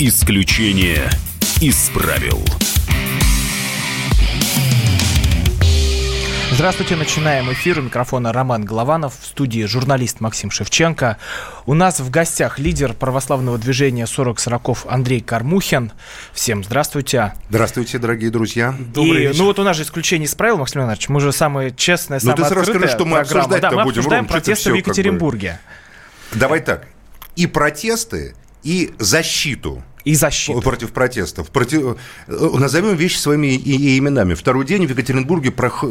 Исключение из правил. Здравствуйте, начинаем эфир. У микрофона Роман Голованов, в студии журналист Максим Шевченко. У нас в гостях лидер православного движения 40-40 Андрей Кармухин. Всем здравствуйте. Здравствуйте, дорогие друзья. Добрый И, вечер. Ну вот у нас же исключение из правил, Максим Леонидович. Мы же самые честные, самые ну, ты открытые расскажи, что мы обсуждать да, мы будем. обсуждаем Ром, протесты в Екатеринбурге. Как бы... Давай так. И протесты, и защиту и защиту. Против протестов. Против... Э, назовем вещи своими и, и именами. Второй день в Екатеринбурге прох...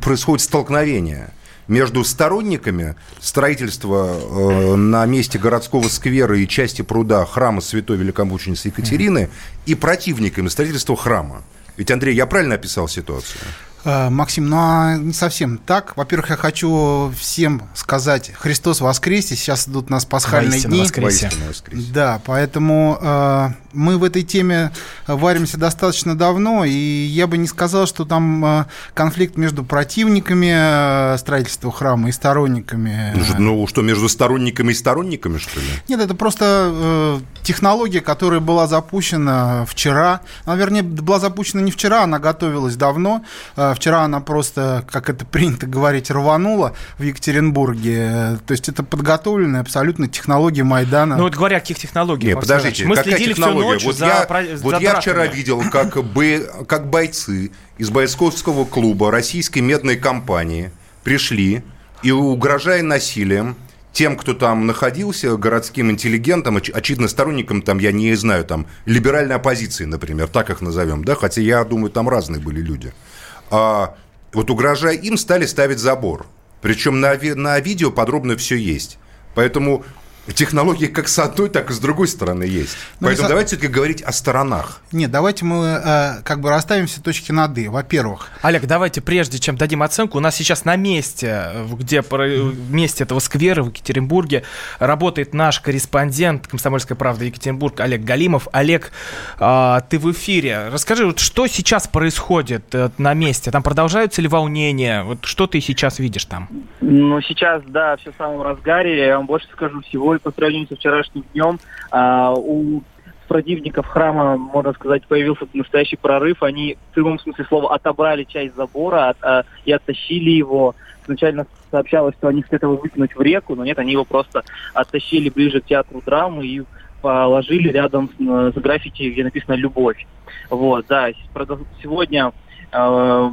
происходит столкновение между сторонниками строительства э, на месте городского сквера и части пруда храма Святой Великомученицы Екатерины mm-hmm. и противниками строительства храма. Ведь, Андрей, я правильно описал ситуацию? Э, Максим, ну а не совсем так. Во-первых, я хочу всем сказать Христос воскресе. Сейчас идут у нас пасхальные Воистину дни. Воскресе. воскресе. Да, поэтому э, мы в этой теме варимся достаточно давно, и я бы не сказал, что там э, конфликт между противниками э, строительства храма и сторонниками. Ну, ну что, между сторонниками и сторонниками, что ли? Нет, это просто э, технология, которая была запущена вчера. Она, вернее, была запущена не вчера, она готовилась давно. Э, вчера она просто, как это принято говорить, рванула в Екатеринбурге. То есть это подготовленная абсолютно технология Майдана. Ну вот говоря о каких технологиях. Нет, подождите, мы какая следили технология? Всю ночь вот за, я, за вот я вчера видел, как, бы, как бойцы из бойцовского клуба российской медной компании пришли и, угрожая насилием, тем, кто там находился, городским интеллигентам, очевидно, сторонникам, там, я не знаю, там, либеральной оппозиции, например, так их назовем, да, хотя я думаю, там разные были люди. А, вот угрожая им, стали ставить забор. Причем на, на видео подробно все есть. Поэтому Технологии как с одной, так и с другой стороны есть. Но ну, Поэтому за... давайте все-таки говорить о сторонах. Нет, давайте мы э, как бы расставим все точки над «и». Во-первых... Олег, давайте прежде чем дадим оценку, у нас сейчас на месте, где в месте этого сквера в Екатеринбурге работает наш корреспондент «Комсомольской правды» Екатеринбург Олег Галимов. Олег, э, ты в эфире. Расскажи, вот что сейчас происходит э, на месте? Там продолжаются ли волнения? Вот что ты сейчас видишь там? Ну, сейчас, да, все в самом разгаре. Я вам больше скажу всего собой по сравнению со вчерашним днем. А, у противников храма, можно сказать, появился настоящий прорыв. Они в прямом смысле слова отобрали часть забора от, а, и оттащили его. Сначала сообщалось, что они хотят его выкинуть в реку, но нет, они его просто оттащили ближе к театру драмы и положили рядом с, с граффити, где написано «Любовь». Вот, да, сегодня э,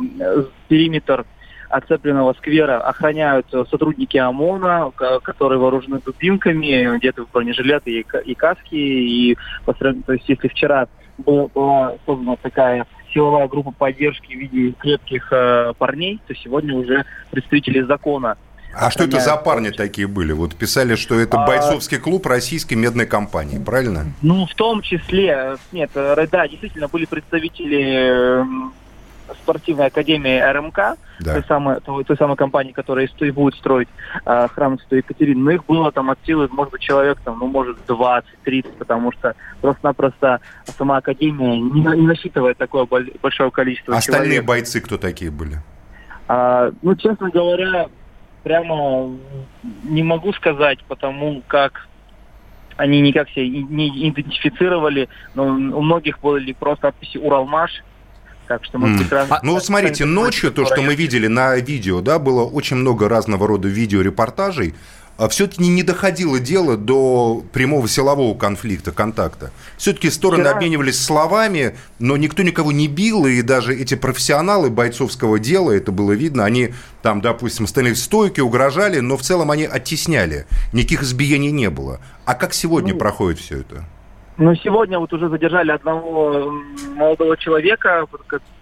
периметр оцепленного сквера охраняют сотрудники ОМОНа, которые вооружены дубинками, где-то в бронежилеты и каски. И, то есть, если вчера была создана такая силовая группа поддержки в виде крепких э, парней, то сегодня уже представители закона а что это за парни такие были? Вот писали, что это а, бойцовский клуб российской медной компании, правильно? Ну, в том числе, нет, э, да, действительно были представители спортивной академии РМК, да. той, самой, той, той самой компании, которая и будет строить э, храм Святой Екатерины. Но их было там от силы, может быть, человек, там, ну, может, 20-30, потому что просто-напросто сама академия не, не насчитывает такое большое количество Остальные человек. бойцы кто такие были? А, ну, честно говоря, прямо не могу сказать, потому как они никак себя не идентифицировали, но у многих были просто надписи «Уралмаш», так что мы прекрасно... А, ну, вот смотрите, ночью то, что мы видели на видео, да, было очень много разного рода видеорепортажей, а все-таки не доходило дело до прямого силового конфликта, контакта. Все-таки стороны Вчера... обменивались словами, но никто никого не бил, и даже эти профессионалы бойцовского дела, это было видно, они там, допустим, стояли в стойке, угрожали, но в целом они оттесняли. Никаких избиений не было. А как сегодня ну, проходит все это? Ну, сегодня вот уже задержали одного молодого человека,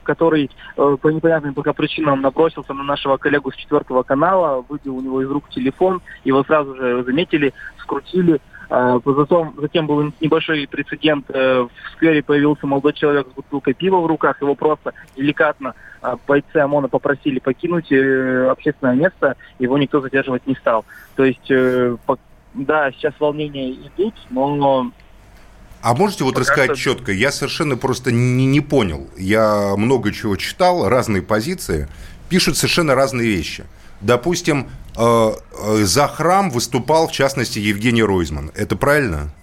который э, по непонятным пока причинам набросился на нашего коллегу с четвертого канала, выбил у него из рук телефон, его сразу же заметили, скрутили. А, затем, затем был небольшой прецедент. Э, в сквере появился молодой человек с бутылкой пива в руках. Его просто деликатно а, бойцы ОМОНа попросили покинуть э, общественное место. Его никто задерживать не стал. То есть, да, сейчас волнения идут, но а можете вот рассказать четко? Я совершенно просто не, не понял. Я много чего читал, разные позиции. Пишут совершенно разные вещи. Допустим, э, э, за храм выступал, в частности, Евгений Ройзман. Это правильно?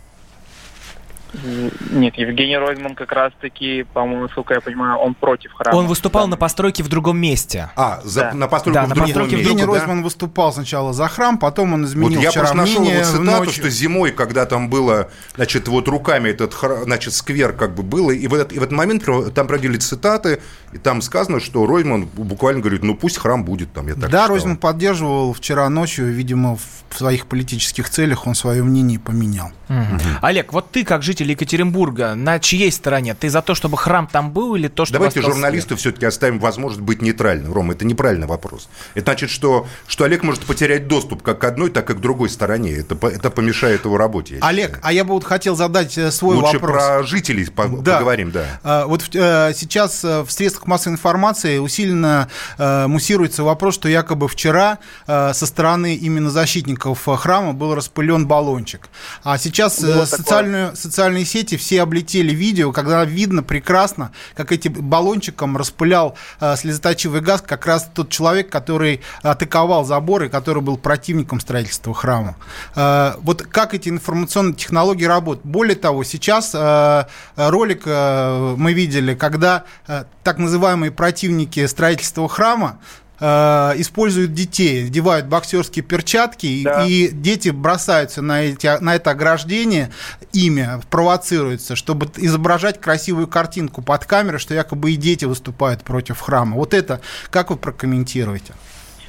Нет, Евгений Ройзман как раз-таки, по-моему, насколько я понимаю, он против храма. Он выступал да. на постройке в другом месте. А, за, да. на постройке да, в другом месте. Евгений да? Ройзман выступал сначала за храм, потом он изменил вот я вчера просто нашел вот цитату, что зимой, когда там было, значит, вот руками этот, значит, сквер как бы было, и в этот, и в этот момент там проводили цитаты, и там сказано, что Ройзман буквально говорит, ну пусть храм будет там, я так Да, Ройзман поддерживал вчера ночью, видимо, в своих политических целях он свое мнение поменял. Угу. Олег, вот ты как житель Екатеринбурга, на чьей стороне? Ты за то, чтобы храм там был или то, что Давайте журналисты все-таки оставим возможность быть нейтральным. Рома, это неправильный вопрос. Это значит, что, что Олег может потерять доступ как к одной, так и к другой стороне. Это, это помешает его работе. Олег, считаю. а я бы вот хотел задать э, свой Лучше вопрос. про жителей да. поговорим, да. А, вот э, сейчас э, в средствах массовой информации усиленно муссируется вопрос, что якобы вчера со стороны именно защитников храма был распылен баллончик. А сейчас вот социальную, социальные сети все облетели видео, когда видно прекрасно, как этим баллончиком распылял слезоточивый газ как раз тот человек, который атаковал забор и который был противником строительства храма. Вот как эти информационные технологии работают. Более того, сейчас э, ролик э, мы видели, когда э, так называемые противники строительства храма используют детей, одевают боксерские перчатки, да. и дети бросаются на, эти, на это ограждение, имя провоцируется, чтобы изображать красивую картинку под камерой, что якобы и дети выступают против храма. Вот это как вы прокомментируете?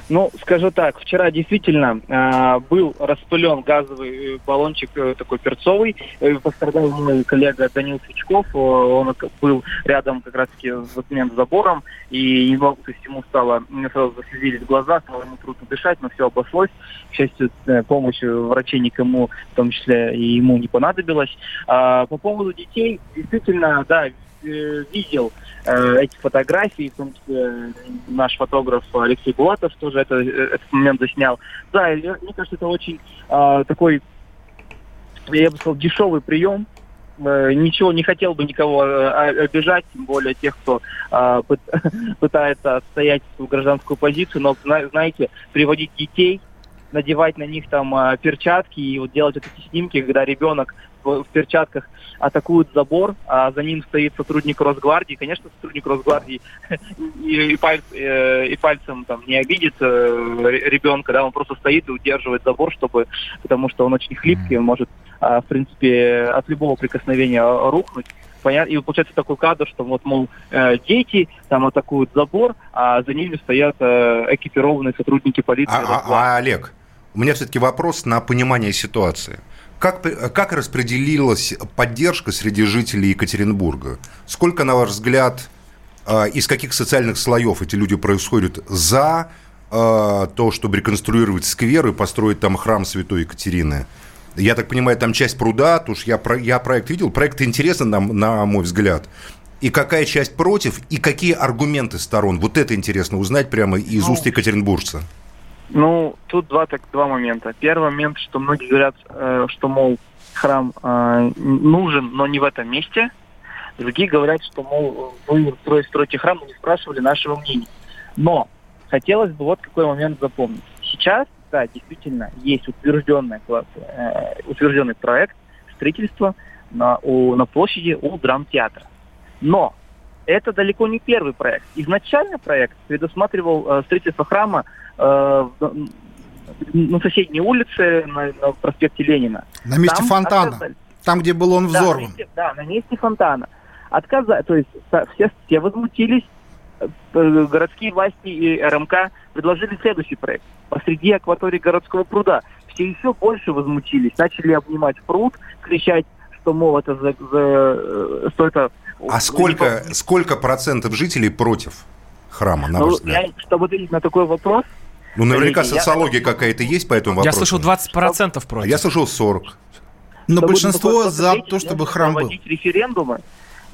Ну, скажу так, вчера действительно э, был распылен газовый баллончик э, такой перцовый. Э, пострадал мой коллега Данил Свечков. Э, он был рядом как раз-таки с этим забором. И мог, то есть ему стало, мне сразу заслезились глаза, стало ему трудно дышать, но все обошлось. К счастью, э, помощь врачей никому, в том числе и ему не понадобилась. А, по поводу детей, действительно, да, Э, видел э, эти фотографии, в том числе наш фотограф Алексей Булатов тоже это, э, этот момент заснял. Да, мне кажется, это очень э, такой, я бы сказал, дешевый прием, ничего не хотел бы никого обижать, тем более тех, кто э, пытается отстоять свою гражданскую позицию, но знаете, приводить детей, надевать на них там перчатки и вот делать вот эти снимки, когда ребенок в, в перчатках атакуют забор, а за ним стоит сотрудник Росгвардии. Конечно, сотрудник Росгвардии и, и, паль, э, и пальцем там не обидит э, ребенка, да, он просто стоит и удерживает забор, чтобы, потому что он очень хлипкий, он может, э, в принципе, от любого прикосновения рухнуть. Понятно? И получается такой кадр, что вот, мол, э, дети там атакуют забор, а за ними стоят экипированные сотрудники полиции. А, а, а Олег, у меня все-таки вопрос на понимание ситуации. Как, как распределилась поддержка среди жителей Екатеринбурга? Сколько, на ваш взгляд, а, из каких социальных слоев эти люди происходят за а, то, чтобы реконструировать сквер и построить там храм Святой Екатерины? Я так понимаю, там часть пруда, то уж я, я проект видел, проект интересен, на, на мой взгляд. И какая часть против, и какие аргументы сторон? Вот это интересно узнать прямо из ну, уст екатеринбуржца. Ну, тут два, так, два момента. Первый момент, что многие говорят, э, что, мол, храм э, нужен, но не в этом месте. Другие говорят, что, мол, вы строите, строите храм, но не спрашивали нашего мнения. Но хотелось бы вот какой момент запомнить. Сейчас, да, действительно, есть утвержденный, э, утвержденный проект строительства на, у, на площади у драмтеатра. Но это далеко не первый проект. Изначально проект предусматривал э, строительство храма э, на соседней улице, на, на проспекте Ленина. На месте там фонтана, отказали. там, где был он взорван. Да, на месте, да, на месте фонтана. Отказали, то есть все, все возмутились, э, городские власти и РМК предложили следующий проект. Посреди акватории городского пруда. Все еще больше возмутились, начали обнимать пруд, кричать, что, мол, это за, за, э, что это а сколько, сколько процентов жителей против храма, на ну, ваш взгляд? Я, чтобы ответить на такой вопрос... Ну, наверняка социология я... какая-то есть по этому вопросу. Я слышал 20% против. А я слышал 40%. Но большинство за то, чтобы храм был. референдумы,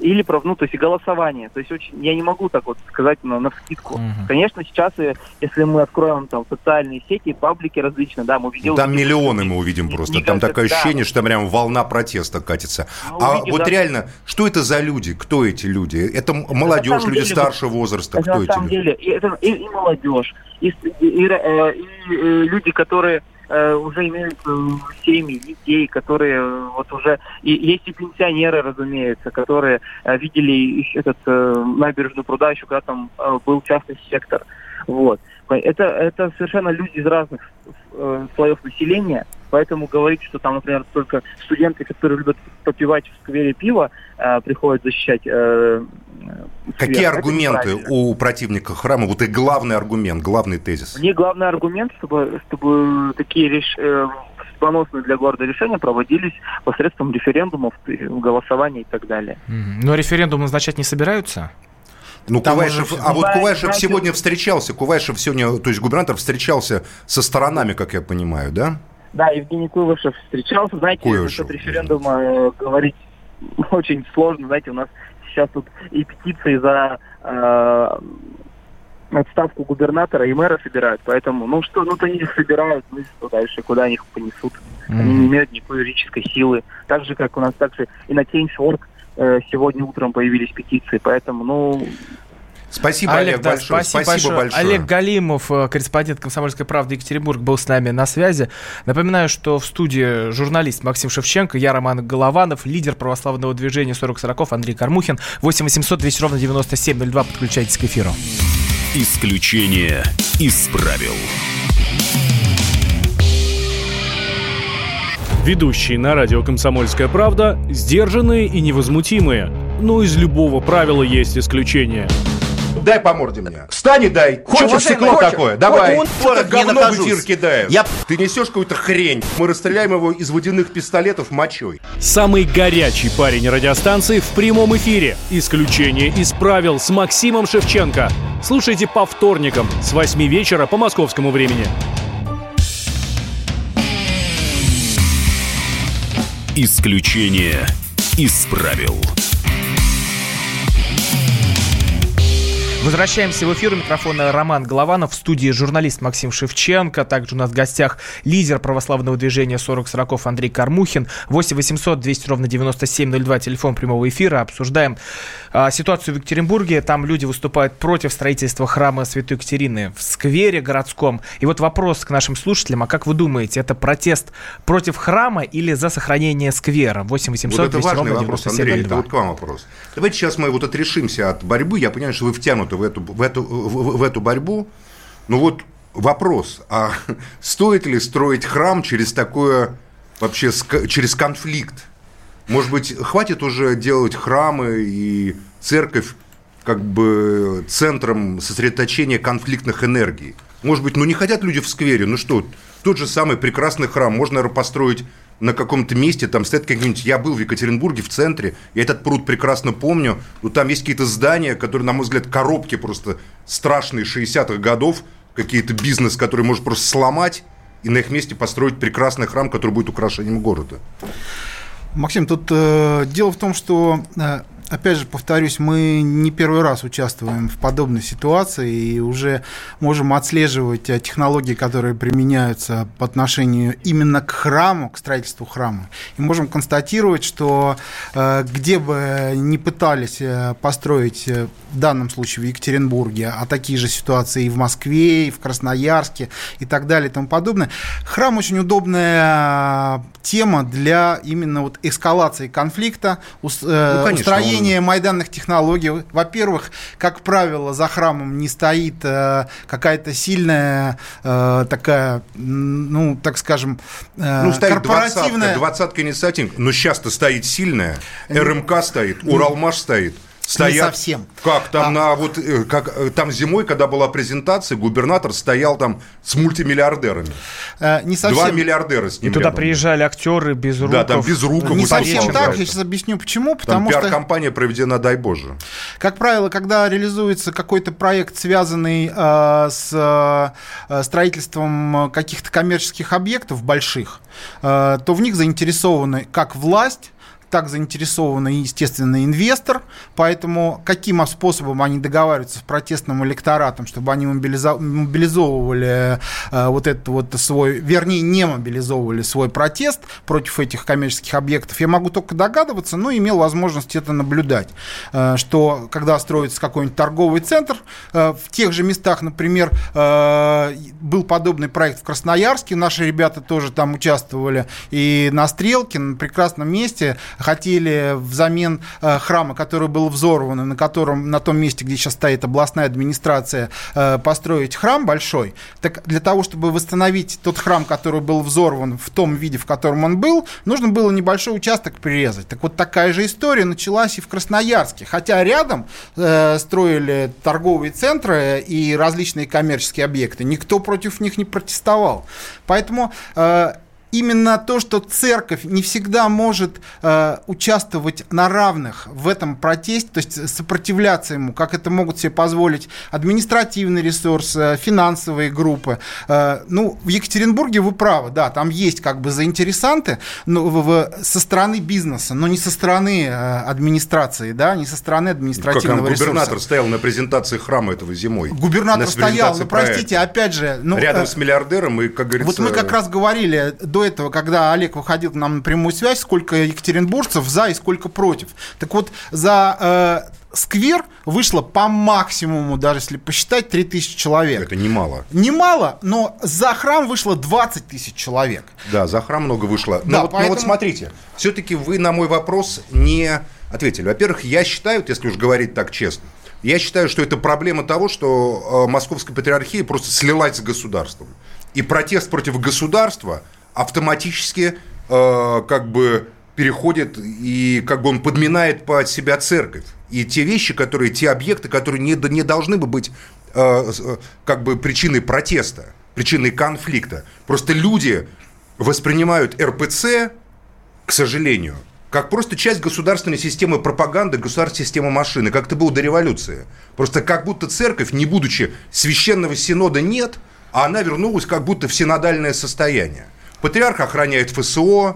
или ну, то есть голосование. То есть очень, я не могу так вот сказать на, на скидку. Угу. Конечно, сейчас, э, если мы откроем там социальные сети, паблики различные, да, мы увидим... Там миллионы мы увидим просто. Там такое да. ощущение, что там прям волна протеста катится. Мы а увидим, вот да. реально, что это за люди? Кто эти люди? Это молодежь, люди деле, старшего возраста? Это кто на самом люди? деле и, это, и, и молодежь, и, и, и, и, и люди, которые э, уже имеют э, семьи, детей, которые э, вот уже... И есть и пенсионеры, разумеется, которые э, видели этот э, набережную пруда еще когда там был частный сектор. Вот. Это, это совершенно люди из разных слоев населения, поэтому говорить, что там, например, только студенты, которые любят попивать в сквере пиво, приходят защищать Какие аргументы у противника храма? Вот и главный аргумент, главный тезис. Мне главный аргумент, чтобы, чтобы такие реш... э, судьбоносные для города решения проводились посредством референдумов, голосования и так далее. Но референдум назначать не собираются? Ну, Там Кувайшев, уже... а вот Кувайшев сегодня встречался, Кувайшев сегодня, то есть губернатор встречался со сторонами, как я понимаю, да? Да, Евгений Куйвашев встречался. Знаете, Куйвашев. насчет референдума э, говорить очень сложно. Знаете, у нас сейчас тут и петиции за э, отставку губернатора и мэра собирают. Поэтому, ну что, ну то они их собирают, ну что дальше, куда они их понесут. Mm-hmm. Они не имеют никакой юридической силы. Так же, как у нас также и на Change.org э, сегодня утром появились петиции. Поэтому, ну, Спасибо, Олег, Олег да, большое. Спасибо, спасибо большое. Олег Галимов, э, корреспондент «Комсомольской правды» Екатеринбург, был с нами на связи. Напоминаю, что в студии журналист Максим Шевченко, я Роман Голованов, лидер православного движения 40 40 Андрей Кармухин. 8 800 200 ровно 9702. Подключайтесь к эфиру. Исключение из правил. Ведущие на радио «Комсомольская правда» сдержанные и невозмутимые. Но из любого правила есть исключение – дай по морде мне. Встань и дай. Хочешь стекло такое? Давай. Что ты говно в эфир кидаешь? Я... Ты несешь какую-то хрень. Мы расстреляем его из водяных пистолетов мочой. Самый горячий парень радиостанции в прямом эфире. Исключение из правил с Максимом Шевченко. Слушайте по вторникам с 8 вечера по московскому времени. Исключение из правил. Возвращаемся в эфир. У микрофона Роман Голованов. В студии журналист Максим Шевченко. Также у нас в гостях лидер православного движения 40 40 Андрей Кармухин. 8 800 200 ровно 9702. Телефон прямого эфира. Обсуждаем а, ситуацию в Екатеринбурге. Там люди выступают против строительства храма Святой Екатерины в сквере городском. И вот вопрос к нашим слушателям. А как вы думаете, это протест против храма или за сохранение сквера? 8 800 вот 200 ровно 9702. Андрей, это вот к вам вопрос. Давайте сейчас мы вот отрешимся от борьбы. Я понимаю, что вы втянуты в эту, в эту, в, в эту борьбу. Ну вот вопрос, а стоит ли строить храм через такое, вообще через конфликт? Может быть, хватит уже делать храмы и церковь как бы центром сосредоточения конфликтных энергий? Может быть, ну не хотят люди в сквере, ну что, тот же самый прекрасный храм можно, построить на каком-то месте, там стоит какие-нибудь... Я был в Екатеринбурге, в центре, я этот пруд прекрасно помню, но там есть какие-то здания, которые, на мой взгляд, коробки просто страшные 60-х годов, какие-то бизнес, который может просто сломать, и на их месте построить прекрасный храм, который будет украшением города. Максим, тут э, дело в том, что э, опять же, повторюсь, мы не первый раз участвуем в подобной ситуации и уже можем отслеживать э, технологии, которые применяются по отношению именно к храму, к строительству храма. И можем констатировать, что э, где бы ни пытались э, построить, в данном случае в Екатеринбурге, а такие же ситуации и в Москве, и в Красноярске, и так далее, и тому подобное, храм очень удобная тема для именно вот эскалации конфликта, ну, конечно, устроения применение майданных технологий. Во-первых, как правило, за храмом не стоит э, какая-то сильная э, такая, ну, так скажем, э, ну, стоит корпоративная... Двадцатка, не сатин, но сейчас-то стоит сильная. РМК стоит, Уралмаш стоит стоят... Не совсем. Как там а... на вот э, как э, там зимой, когда была презентация, губернатор стоял там с мультимиллиардерами. А, не совсем. Два миллиардера с ним. И туда рядом. приезжали актеры без рук. Да, там без рук. Не совсем так. Я сейчас объясню, почему. Потому там пиар-компания проведена, дай боже. Как правило, когда реализуется какой-то проект, связанный э, с э, строительством каких-то коммерческих объектов больших, э, то в них заинтересованы как власть так заинтересован, естественно, инвестор, поэтому каким способом они договариваются с протестным электоратом, чтобы они мобилизовывали э, вот этот вот свой, вернее, не мобилизовывали свой протест против этих коммерческих объектов, я могу только догадываться, но имел возможность это наблюдать, э, что когда строится какой-нибудь торговый центр, э, в тех же местах, например, был подобный проект в Красноярске, наши ребята тоже там участвовали, и на Стрелке, на прекрасном месте, хотели взамен э, храма, который был взорван, на котором, на том месте, где сейчас стоит областная администрация, э, построить храм большой. Так для того, чтобы восстановить тот храм, который был взорван в том виде, в котором он был, нужно было небольшой участок прирезать. Так вот такая же история началась и в Красноярске. Хотя рядом э, строили торговые центры и различные коммерческие объекты. Никто против них не протестовал. Поэтому э, именно то, что церковь не всегда может э, участвовать на равных в этом протесте, то есть сопротивляться ему, как это могут себе позволить административный ресурс, э, финансовые группы. Э, ну, в Екатеринбурге вы правы, да, там есть как бы заинтересанты но, в, в, со стороны бизнеса, но не со стороны э, администрации, да, не со стороны административного как губернатор стоял на презентации храма этого зимой. Губернатор стоял, ну, простите, опять же... Ну, Рядом э, с миллиардером и, как говорится... Вот мы как раз говорили до этого, когда Олег выходил нам на прямую связь, сколько екатеринбуржцев за и сколько против. Так вот, за э, сквер вышло по максимуму, даже если посчитать, 3000 человек. Это немало. Немало, но за храм вышло 20 тысяч человек. Да, за храм много вышло. Но, да, вот, поэтому... но вот смотрите, все-таки вы на мой вопрос не ответили. Во-первых, я считаю, если уж говорить так честно, я считаю, что это проблема того, что э, Московская патриархия просто слилась с государством. И протест против государства – автоматически э, как бы переходит и как бы он подминает под себя церковь. И те вещи, которые, те объекты, которые не, не должны бы быть э, э как бы причиной протеста, причиной конфликта. Просто люди воспринимают РПЦ, к сожалению, как просто часть государственной системы пропаганды, государственной системы машины, как это было до революции. Просто как будто церковь, не будучи священного синода, нет, а она вернулась как будто в синодальное состояние. Патриарх охраняет ФСО.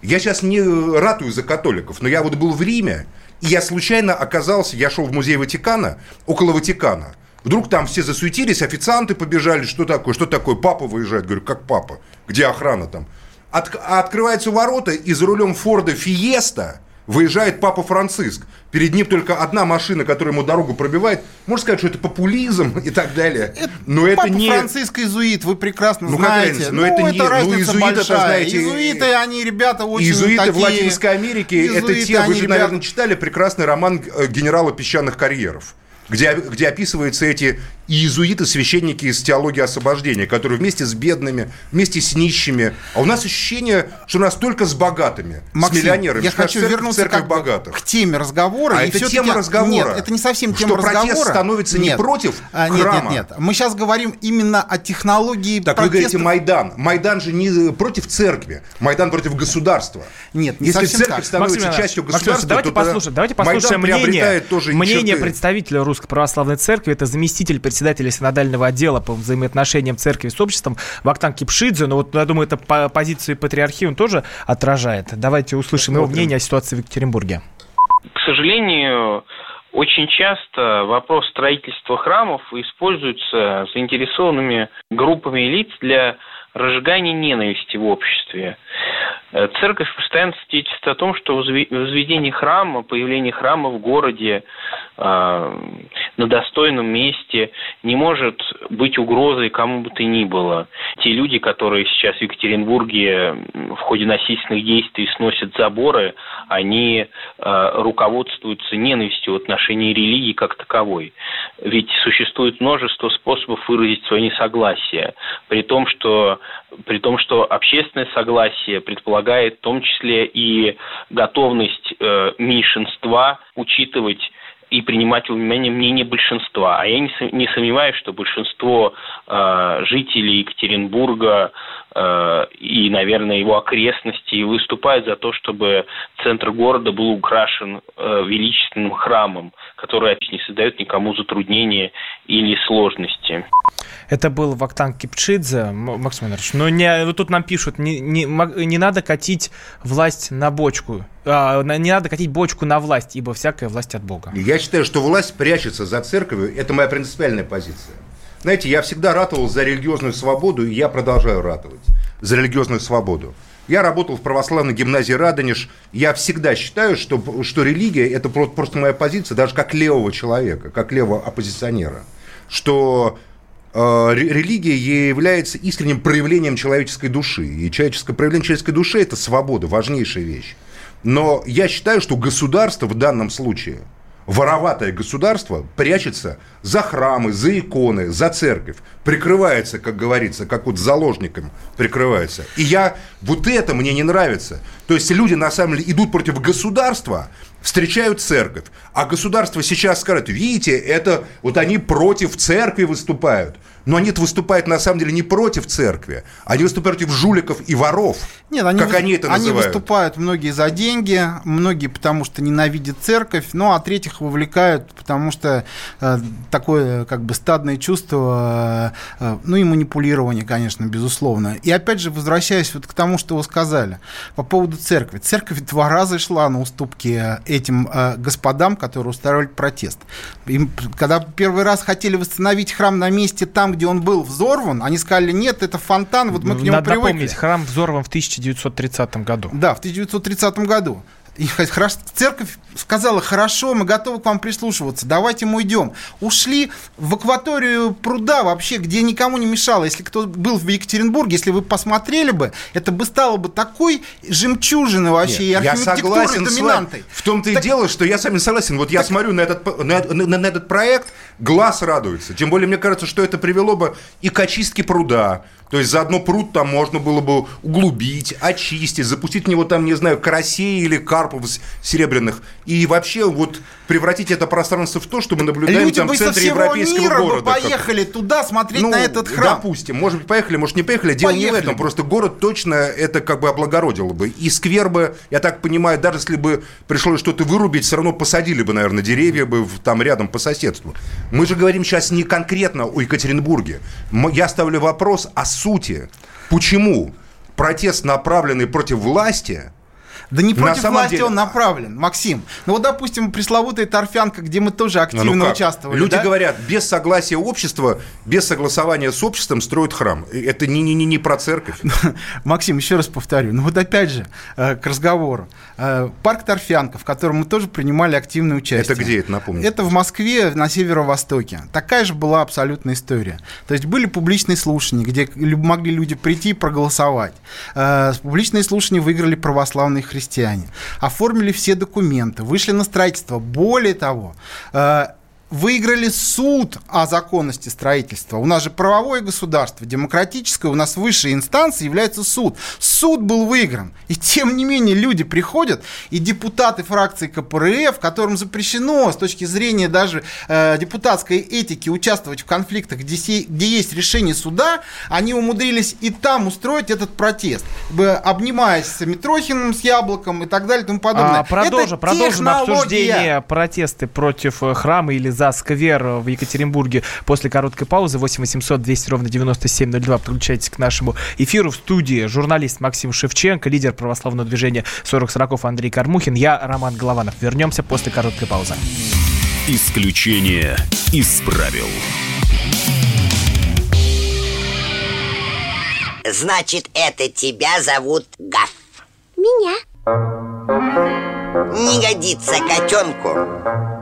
Я сейчас не ратую за католиков, но я вот был в Риме, и я случайно оказался, я шел в музей Ватикана, около Ватикана. Вдруг там все засуетились, официанты побежали, что такое, что такое, папа выезжает. Говорю, как папа? Где охрана там? От, открываются ворота, и за рулем Форда Фиеста – Выезжает Папа Франциск. Перед ним только одна машина, которая ему дорогу пробивает. Можно сказать, что это популизм и так далее. Это, но это не... Франциск изуит, вы прекрасно ну, знаете. Но ну, это не... Это ну, изуиты, большая. это, знаете... Изуиты, они ребята очень Изуиты такие... в Латинской Америке, изуиты, это те, вы же, ребята... наверное, читали прекрасный роман э, генерала песчаных карьеров где, где описываются эти иезуиты, священники из теологии освобождения, которые вместе с бедными, вместе с нищими. А у нас ощущение, что у нас только с богатыми, Максим, с миллионерами. Я хочу церковь, вернуться церковь богатых. к теме разговора. А это тема разговора. Нет, это не совсем тема что разговора. протест становится нет. не против а, нет, храма. Нет, нет, Мы сейчас говорим именно о технологии Так протестов. вы говорите Майдан. Майдан же не против церкви. Майдан против государства. Нет, не Если совсем церковь так. становится Максим, частью государства, Максим, давайте то послушаем, давайте послушаем мнение, тоже мнение представителя Русской Православной Церкви это заместитель председателя синодального отдела по взаимоотношениям церкви с обществом Вахтанг Кипшидзе. Но вот, я думаю, это по позиции патриархии он тоже отражает. Давайте услышим его мнение о ситуации в Екатеринбурге. К сожалению, очень часто вопрос строительства храмов используется заинтересованными группами лиц для разжигания ненависти в обществе. Э, церковь постоянно свидетельствует о том, что возведение храма, появление храма в городе э, на достойном месте не может быть угрозой кому бы то ни было. Те люди, которые сейчас в Екатеринбурге в ходе насильственных действий сносят заборы, они э, руководствуются ненавистью в отношении религии как таковой. Ведь существует множество способов выразить свое несогласие, при том, что, при том, что общественное согласие предполагает в том числе и готовность э, меньшинства учитывать и принимать во внимание мнение большинства. А я не, не сомневаюсь, что большинство э, жителей Екатеринбурга и, наверное, его окрестности и выступает за то, чтобы центр города был украшен э, величественным храмом, который не создает никому затруднения или сложности. Это был Вактан Кипчидзе, Максим Иванович. Но не, вот тут нам пишут, не, не, не надо катить власть на бочку. А, не надо катить бочку на власть, ибо всякая власть от Бога. Я считаю, что власть прячется за церковью. Это моя принципиальная позиция. Знаете, я всегда ратовал за религиозную свободу, и я продолжаю ратовать за религиозную свободу. Я работал в православной гимназии Радонеж. Я всегда считаю, что, что религия – это просто моя позиция, даже как левого человека, как левого оппозиционера. Что э, религия является искренним проявлением человеческой души. И человеческое проявление человеческой души – это свобода, важнейшая вещь. Но я считаю, что государство в данном случае – вороватое государство прячется за храмы, за иконы, за церковь, прикрывается, как говорится, как вот заложником прикрывается. И я, вот это мне не нравится. То есть люди, на самом деле, идут против государства, встречают церковь. А государство сейчас скажет, видите, это вот они против церкви выступают. Но они выступают на самом деле не против церкви, они выступают против жуликов и воров. Нет, они, как они это называют. Они выступают многие за деньги, многие потому что ненавидят церковь, ну а третьих вовлекают, потому что э, такое как бы стадное чувство, э, э, ну и манипулирование, конечно, безусловно. И опять же, возвращаясь вот к тому, что вы сказали по поводу церкви. Церковь два раза шла на уступки этим э, господам, которые устраивали протест. Им, когда первый раз хотели восстановить храм на месте там, где он был взорван, они сказали, нет, это фонтан, вот мы к нему Надо привыкли. напомнить, храм взорван в 1930 году. Да, в 1930 году. И церковь сказала, хорошо, мы готовы к вам прислушиваться, давайте мы уйдем. Ушли в акваторию пруда вообще, где никому не мешало. Если кто был в Екатеринбурге, если вы посмотрели бы, это бы стало бы такой жемчужиной вообще Нет, и архитектурной доминантой. В том-то так... и дело, что я с вами согласен. Вот так... я смотрю на этот, на, на, на этот проект, глаз радуется. Тем более, мне кажется, что это привело бы и к очистке пруда, то есть заодно пруд там можно было бы углубить, очистить, запустить в него там, не знаю, карасей или карпов серебряных. И вообще вот превратить это пространство в то, что мы наблюдаем Люди там в центре европейского мира города. Бы поехали как... туда смотреть ну, на этот храм. Допустим, может быть, поехали, может, не поехали. Дело поехали не в этом. Просто город точно это как бы облагородил бы. И сквер бы, я так понимаю, даже если бы пришлось что-то вырубить, все равно посадили бы, наверное, деревья бы там рядом по соседству. Мы же говорим сейчас не конкретно о Екатеринбурге. Я ставлю вопрос о сути, почему протест, направленный против власти, да не против власти деле... он направлен, Максим. Ну вот, допустим, пресловутая торфянка, где мы тоже активно ну, участвовали. Люди да? говорят, без согласия общества, без согласования с обществом строят храм. Это не, не, не, не про церковь. Максим, еще раз повторю. Ну вот опять же, э, к разговору. Э, парк Торфянка, в котором мы тоже принимали активное участие. Это где это, напомню? Это в Москве, на северо-востоке. Такая же была абсолютная история. То есть были публичные слушания, где могли люди прийти и проголосовать. Э, публичные слушания выиграли православные христиане христиане, оформили все документы, вышли на строительство. Более того, э, выиграли суд о законности строительства. У нас же правовое государство, демократическое, у нас высшей инстанцией является суд. Суд был выигран. И тем не менее люди приходят, и депутаты фракции КПРФ, которым запрещено с точки зрения даже э, депутатской этики участвовать в конфликтах, где, се, где есть решение суда, они умудрились и там устроить этот протест, обнимаясь с Митрохиным, с Яблоком и так далее и тому подобное. А, продолжим, продолжим обсуждение протесты против э, храма или за сквер в Екатеринбурге после короткой паузы. 8 800 200 ровно 9702. Подключайтесь к нашему эфиру. В студии журналист Максим Шевченко, лидер православного движения 40-40 Андрей Кармухин. Я Роман Голованов. Вернемся после короткой паузы. Исключение из правил. Значит, это тебя зовут Гаф. Меня. Не годится котенку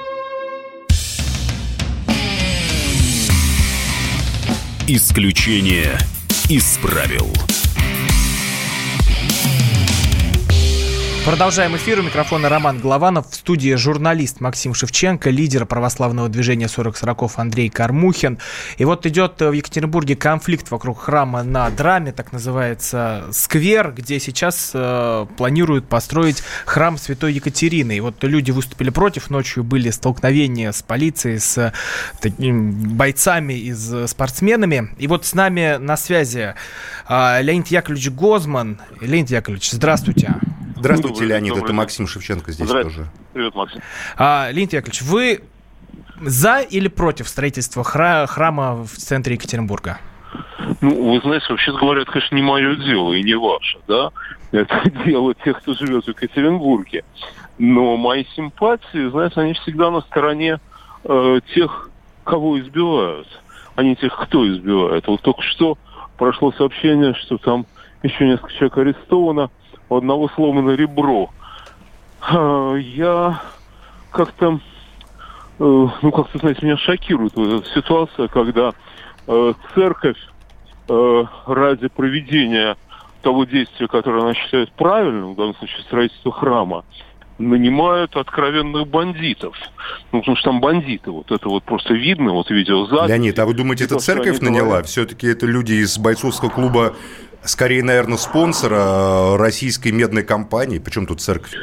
Исключение из правил. Продолжаем эфир. У микрофона Роман Голованов. В студии журналист Максим Шевченко, лидер православного движения 40 40 Андрей Кармухин. И вот идет в Екатеринбурге конфликт вокруг храма на Драме, так называется сквер, где сейчас э, планируют построить храм Святой Екатерины. И вот люди выступили против. Ночью были столкновения с полицией, с такими бойцами и с спортсменами. И вот с нами на связи э, Леонид Яковлевич Гозман. Леонид Яковлевич, здравствуйте. Здравствуйте, Леонид. Это Максим Шевченко здесь тоже. Привет, Максим. А, Леонид Яковлевич, вы за или против строительства хра- храма в центре Екатеринбурга? Ну, вы знаете, вообще говоря, это, конечно, не мое дело и не ваше, да? Это дело тех, кто живет в Екатеринбурге. Но мои симпатии, знаете, они всегда на стороне э, тех, кого избивают, а не тех, кто избивает. Вот только что прошло сообщение, что там еще несколько человек арестовано, у одного сломано ребро. А, я как-то, э, ну как-то, знаете, меня шокирует ситуация, когда э, церковь э, ради проведения того действия, которое она считает правильным, в данном случае строительство храма, нанимают откровенных бандитов. Ну, потому что там бандиты, вот это вот просто видно, вот видеозапись. Леонид, а вы думаете, это церковь наняла? Все-таки это люди из бойцовского клуба скорее, наверное, спонсора российской медной компании. Причем тут церковь?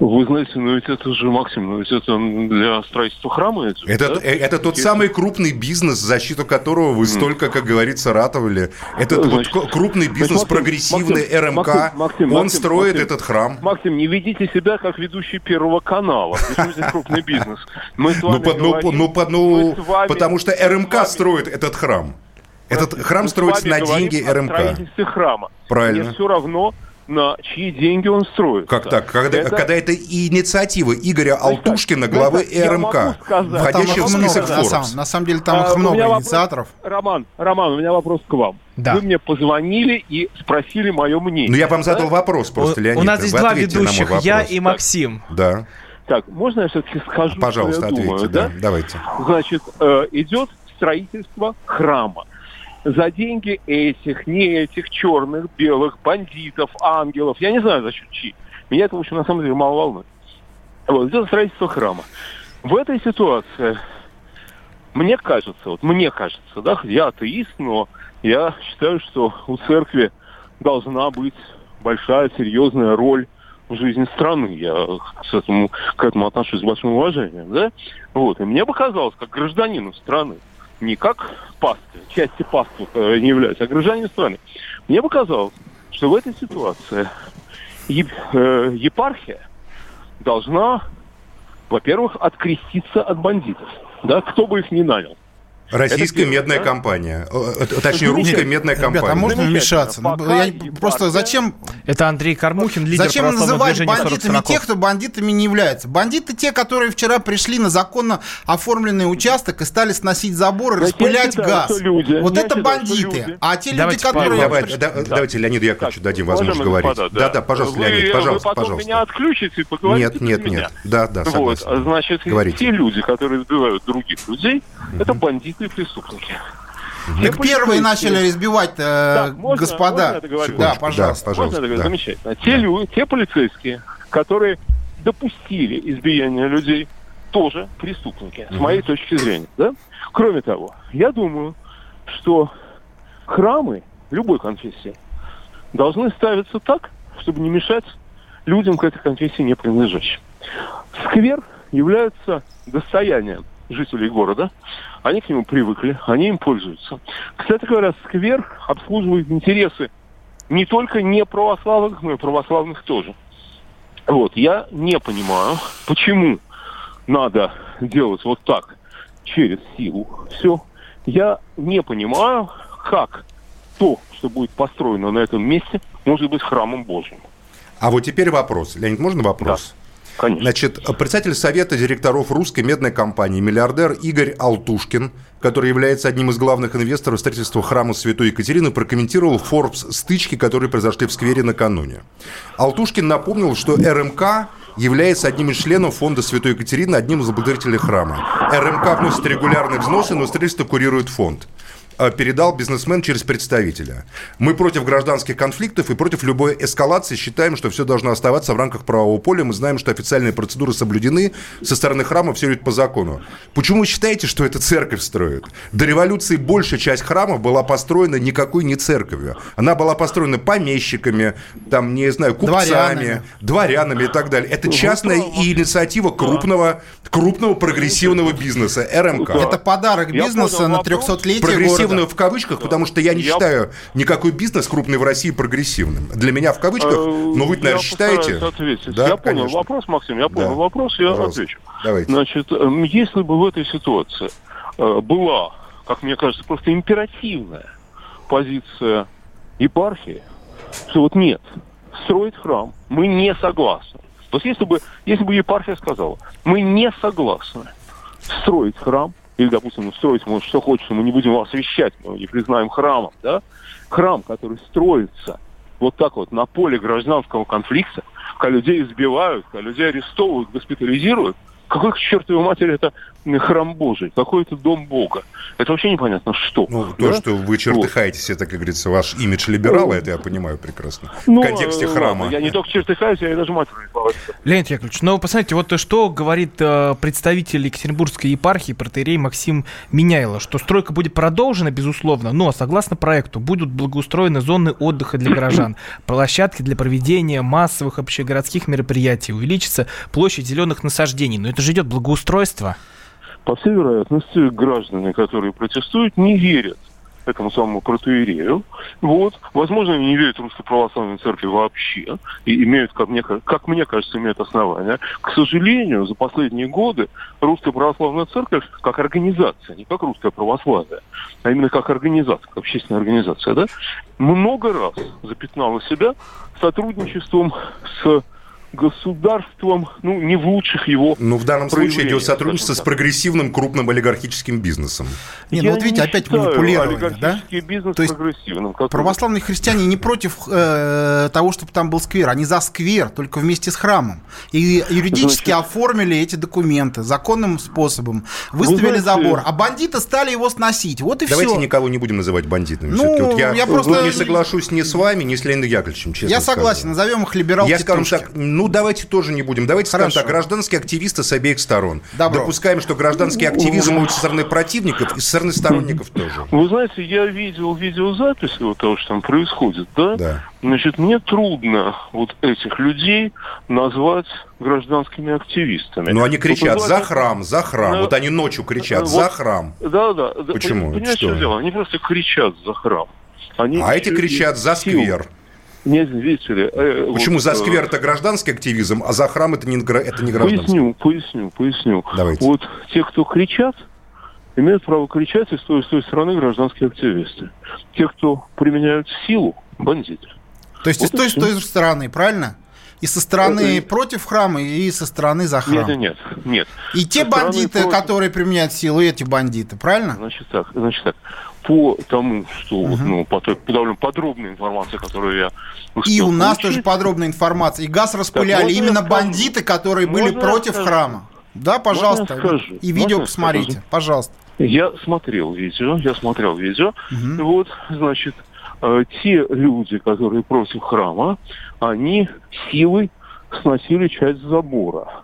Вы знаете, ну ведь это же, Максим, ну ведь это для строительства храма. Это, это, да? это тот и... самый крупный бизнес, защиту которого вы столько, как говорится, ратовали. Это значит, вот крупный бизнес, значит, Максим, прогрессивный Максим, РМК. Максим, Максим, Он Максим, строит Максим, этот храм. Максим, не ведите себя как ведущий Первого канала. Почему крупный бизнес? Мы с вами ну, говорим, ну, ну, ну, потому что РМК строит этот храм. Этот храм строится на деньги РМК. строительстве храма. Правильно. Мне все равно, на чьи деньги он строит. Как так? Когда это, когда это инициатива Игоря Алтушкина, главы РМК, входящего в список Forbes. На самом, на самом деле там а, их много инициаторов. Вопрос, Роман, Роман, у меня вопрос к вам. Да. Вы мне позвонили и спросили мое мнение. Ну, я вам задал да? вопрос просто, Леонид. У нас здесь два ведущих, я и Максим. Да. Так, можно я все-таки скажу, Пожалуйста, что я ответьте, думаю, да? да? Давайте. Значит, э, идет строительство храма за деньги этих, не этих черных, белых, бандитов, ангелов, я не знаю за счет чьи. Меня это, в общем, на самом деле мало волнует. Вот, это строительство храма. В этой ситуации, мне кажется, вот мне кажется, да, я атеист, но я считаю, что у церкви должна быть большая, серьезная роль в жизни страны. Я к этому, к этому отношусь с большим уважением, да? Вот. И мне показалось, как гражданину страны, не как пастве, части паствы э, не являются, а гражданин страны. Мне показалось, что в этой ситуации э, епархия должна, во-первых, откреститься от бандитов. Да, кто бы их ни нанял. Российская это медная да? компания. Э, э, точнее, русская медная компания. Ребята, а можно вмешаться? Ну, я, просто зачем... Это Андрей Кармухин, лидер Зачем называть бандитами тех, кто бандитами не является? Бандиты те, которые вчера пришли на законно оформленный участок и стали сносить забор и распылять считаю, газ. Люди, вот это считаю, бандиты. А те давайте, люди, которые... Давайте, да, давайте Леониду Яковлевичу дадим возможность говорить. Да, да, да, пожалуйста, вы, Леонид, пожалуйста, вы потом пожалуйста. меня отключите и поговорите Нет, нет, нет. Да, да, согласен. Вот, значит, Говорите. те люди, которые избивают других людей, это бандиты и преступники. Так первые начали избивать э, можно, господа. Можно да, пожалуйста. Да, пожалуйста. Можно да. Замечательно. Те, да. люди, те полицейские, которые допустили избиение людей, тоже преступники, с моей точки зрения. Да? Кроме того, я думаю, что храмы любой конфессии должны ставиться так, чтобы не мешать людям к этой конфессии не принадлежащим. Сквер является достоянием жителей города. Они к нему привыкли, они им пользуются. Кстати говоря, сквер обслуживает интересы не только не православных, но и православных тоже. Вот, я не понимаю, почему надо делать вот так, через силу, все. Я не понимаю, как то, что будет построено на этом месте, может быть храмом Божьим. А вот теперь вопрос. Леонид, можно вопрос? Да. Конечно. Значит, председатель Совета директоров русской медной компании, миллиардер Игорь Алтушкин, который является одним из главных инвесторов строительства храма Святой Екатерины, прокомментировал Forbes стычки, которые произошли в сквере накануне. Алтушкин напомнил, что РМК является одним из членов фонда Святой Екатерины, одним из благотворителей храма. РМК вносит регулярные взносы, но строительство курирует фонд. Э, передал бизнесмен через представителя. Мы против гражданских конфликтов и против любой эскалации считаем, что все должно оставаться в рамках правового поля. Мы знаем, что официальные процедуры соблюдены. Со стороны храма все идет по закону. Почему вы считаете, что это церковь строит? До революции большая часть храмов была построена никакой не церковью. Она была построена помещиками, там, не знаю, купцами, дворянами, дворянами и так далее. Это частная инициатива крупного, крупного прогрессивного бизнеса, РМК. Это подарок бизнеса на 300-летие Прогрессивную в кавычках, потому что я не считаю никакой бизнес крупный в России прогрессивным. Для меня в кавычках, э, но вы, наверное, считаете. Ответить. Да, я понял конечно. вопрос, Максим, я понял да. вопрос, я Пожалуйста. отвечу. Давайте. Значит, если бы в этой ситуации э, была, как мне кажется, просто императивная позиция епархии, что вот нет, строить храм мы не согласны. То есть если бы, если бы епархия сказала, мы не согласны строить храм, или, допустим, ну, строить, может, что хочется, мы не будем вас вещать, мы не признаем храмом, да? Храм, который строится вот так вот на поле гражданского конфликта, когда людей избивают, когда людей арестовывают, госпитализируют, какой к чертовой матери это храм Божий, какой это дом Бога. Это вообще непонятно что. Ну, да? то, что вы чертыхаетесь, вот. это, как говорится, ваш имидж либерала, это я понимаю прекрасно. Ну, в контексте храма. Я не только чертыхаюсь, я и даже матерью не Леонид Яковлевич, ну, посмотрите, вот что говорит э, представитель Екатеринбургской епархии, протерей Максим Меняйло, что стройка будет продолжена, безусловно, но, согласно проекту, будут благоустроены зоны отдыха для горожан, площадки для проведения массовых общегородских мероприятий, увеличится площадь зеленых насаждений. Но это же идет благоустройство по всей вероятности, граждане, которые протестуют, не верят этому самому протеерею. Вот. Возможно, они не верят в Русской Православной Церкви вообще. И имеют, как мне, как мне кажется, имеют основания. К сожалению, за последние годы Русская Православная Церковь как организация, не как Русская Православная, а именно как организация, как общественная организация, да, много раз запятнала себя сотрудничеством с государством, ну, не в лучших его Ну, в данном случае идет сотрудничество с прогрессивным крупным олигархическим бизнесом. Не, ну вот видите, опять манипулирование, да? бизнес То есть прогрессивным. Который... Православные христиане не против э, того, чтобы там был сквер, они за сквер, только вместе с храмом. И юридически Значит... оформили эти документы законным способом, выставили знаете... забор, а бандиты стали его сносить. Вот и Давайте все. Давайте никого не будем называть бандитами. Ну, вот я, я просто... не соглашусь ни с вами, ни с Леонидом Яковлевичем, честно Я согласен, сказано. назовем их либерал Я скажу так, ну, давайте тоже не будем. Давайте Хорошо. скажем так, гражданские активисты с обеих сторон. Добро. Допускаем, что гражданский активизм будет со стороны противников и со стороны сторонников тоже. Вы знаете, я видел видеозаписи вот того, что там происходит, да? Да. Значит, мне трудно вот этих людей назвать гражданскими активистами. Но они кричат вот, за храм, за храм. Да, вот они ночью кричат вот, за храм. Да, да. Почему? Понимаете, что дело? Они просто кричат за храм. Они а эти кричат за сквер. Не, видите ли... Э, Почему вот, за э, сквер это гражданский активизм, а за храм это не, это не гражданский? Поясню, поясню, поясню. Давайте. Вот те, кто кричат, имеют право кричать и с той, с той стороны гражданские активисты. Те, кто применяют силу, бандиты. То есть вот и с той, с той стороны, правильно? И со стороны это... против храма, и со стороны за храм. Нет, нет, нет. И те со бандиты, против... которые применяют силу, и эти бандиты, правильно? Значит так, значит так по тому, что угу. ну, по той довольно подробной информации, которую я И у нас получить. тоже подробная информация. И газ распыляли именно бандиты, которые были против храма. Да, пожалуйста. И видео можно посмотрите, пожалуйста. Я смотрел видео, я смотрел видео. Угу. Вот, значит, э, те люди, которые против храма, они силой сносили часть забора.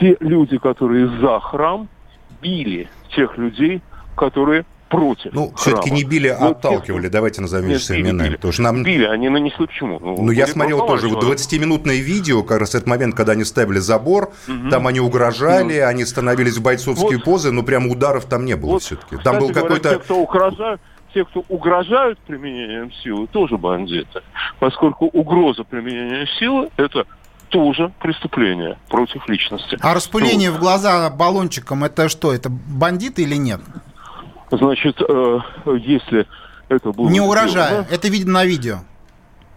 Те люди, которые за храм, били тех людей, которые против. Ну, все-таки не били, а вот отталкивали. Тех, Давайте назовем своими именами. Били, потому нам... били, они нанесли почему? Ну, ну я смотрел тоже вот 20-минутное видео, как раз этот момент, когда они ставили забор, угу. там они угрожали, угу. они становились в бойцовские вот. позы, но прямо ударов там не было вот, все-таки. Там был какой-то... Те, кто угрожают, те, кто угрожают применением силы, тоже бандиты. Поскольку угроза применения силы – это тоже преступление против личности. А распыление вот. в глаза баллончиком – это что, это бандиты или нет? Значит, э, если это было... Не угрожая, сделано, это видно на видео.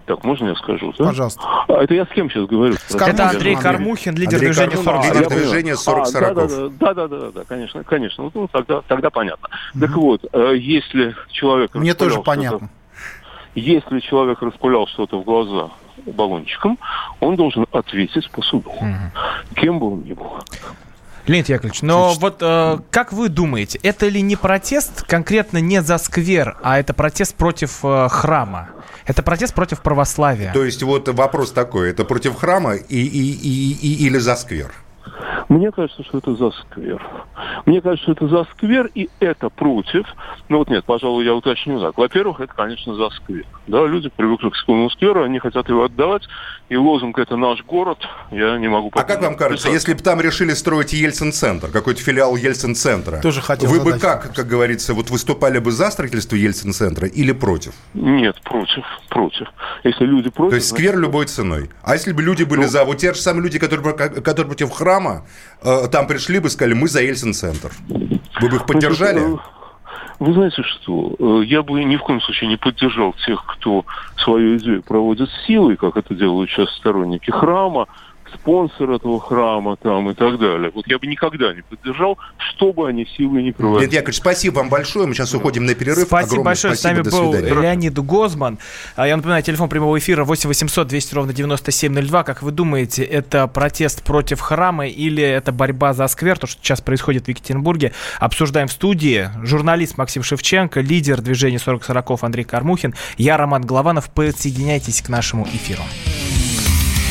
Так, можно я скажу? Да? Пожалуйста. А это я с кем сейчас говорю? С это Андрей Кармухин, лидер Андрей движения 40 Лидер движения 40 а, да, да, да, да, да, да, конечно, конечно. Ну, тогда, тогда понятно. Mm-hmm. Так вот, э, если человек... Мне тоже понятно. Если человек распылял что-то в глаза баллончиком, он должен ответить по суду. Mm-hmm. Кем бы он ни был. Леонид Яковлевич, но Значит, вот э, как вы думаете, это ли не протест конкретно не за сквер, а это протест против э, храма? Это протест против православия? То есть вот вопрос такой, это против храма и, и, и, и, или за сквер? Мне кажется, что это за сквер. Мне кажется, что это за сквер, и это против. Ну вот нет, пожалуй, я уточню так. Во-первых, это, конечно, за сквер. Да, люди привыкли к своему скверу, они хотят его отдавать, и лозунг «это наш город» я не могу... А как вам кажется, писать. если бы там решили строить Ельцин-центр, какой-то филиал Ельцин-центра, Тоже хотел вы бы как, как говорится, вот выступали бы за строительство Ельцин-центра или против? Нет, против, против. Если люди против... То есть сквер значит... любой ценой. А если бы люди были ну... за... Вот те же самые люди, которые, которые против храма, э, там пришли бы, сказали, мы за Ельцин-центр. Вы бы их поддержали? Вы знаете что, э, я бы ни в коем случае не поддержал тех, кто свою идею проводит силой, как это делают сейчас сторонники храма, спонсор этого храма там и так далее. Вот я бы никогда не поддержал, что бы они силой не проводили. Леонид Яковлевич, спасибо вам большое. Мы сейчас уходим на перерыв. Спасибо Огромное большое. Спасибо. С нами был Леонид Гозман. А я напоминаю, телефон прямого эфира 8 800 200 ровно 9702. Как вы думаете, это протест против храма или это борьба за сквер, то, что сейчас происходит в Екатеринбурге? Обсуждаем в студии. Журналист Максим Шевченко, лидер движения 40-40 Андрей Кармухин. Я Роман Голованов. Подсоединяйтесь к нашему эфиру.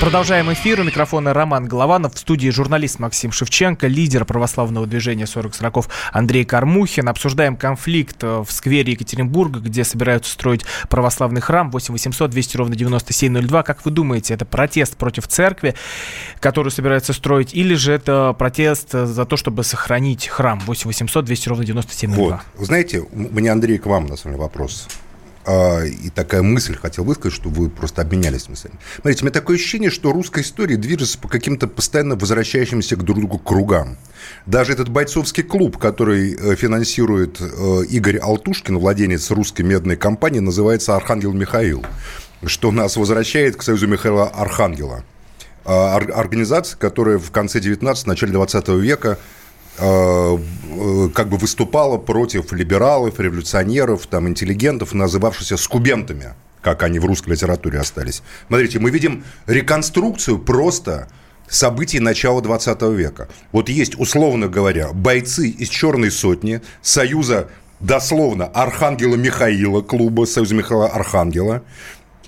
Продолжаем эфир. У микрофона Роман Голованов. В студии журналист Максим Шевченко, лидер православного движения 40 сороков Андрей Кармухин. Обсуждаем конфликт э, в сквере Екатеринбурга, где собираются строить православный храм. 8 800 200 ровно 9702. Как вы думаете, это протест против церкви, которую собираются строить, или же это протест за то, чтобы сохранить храм? 8 800 200 ровно 9702. Вот. Знаете, у меня, Андрей, к вам, на самом деле, вопрос. А, и такая мысль хотел высказать, чтобы вы просто обменялись мыслями. Смотрите, у меня такое ощущение, что русская история движется по каким-то постоянно возвращающимся к друг другу кругам. Даже этот бойцовский клуб, который э, финансирует э, Игорь Алтушкин, владелец русской медной компании, называется «Архангел Михаил», что нас возвращает к союзу Михаила Архангела. А, организация, которая в конце 19 начале 20 века как бы выступала против либералов, революционеров, там, интеллигентов, называвшихся скубентами, как они в русской литературе остались. Смотрите, мы видим реконструкцию просто событий начала 20 века. Вот есть, условно говоря, бойцы из «Черной сотни», союза дословно Архангела Михаила, клуба Союза Михаила Архангела,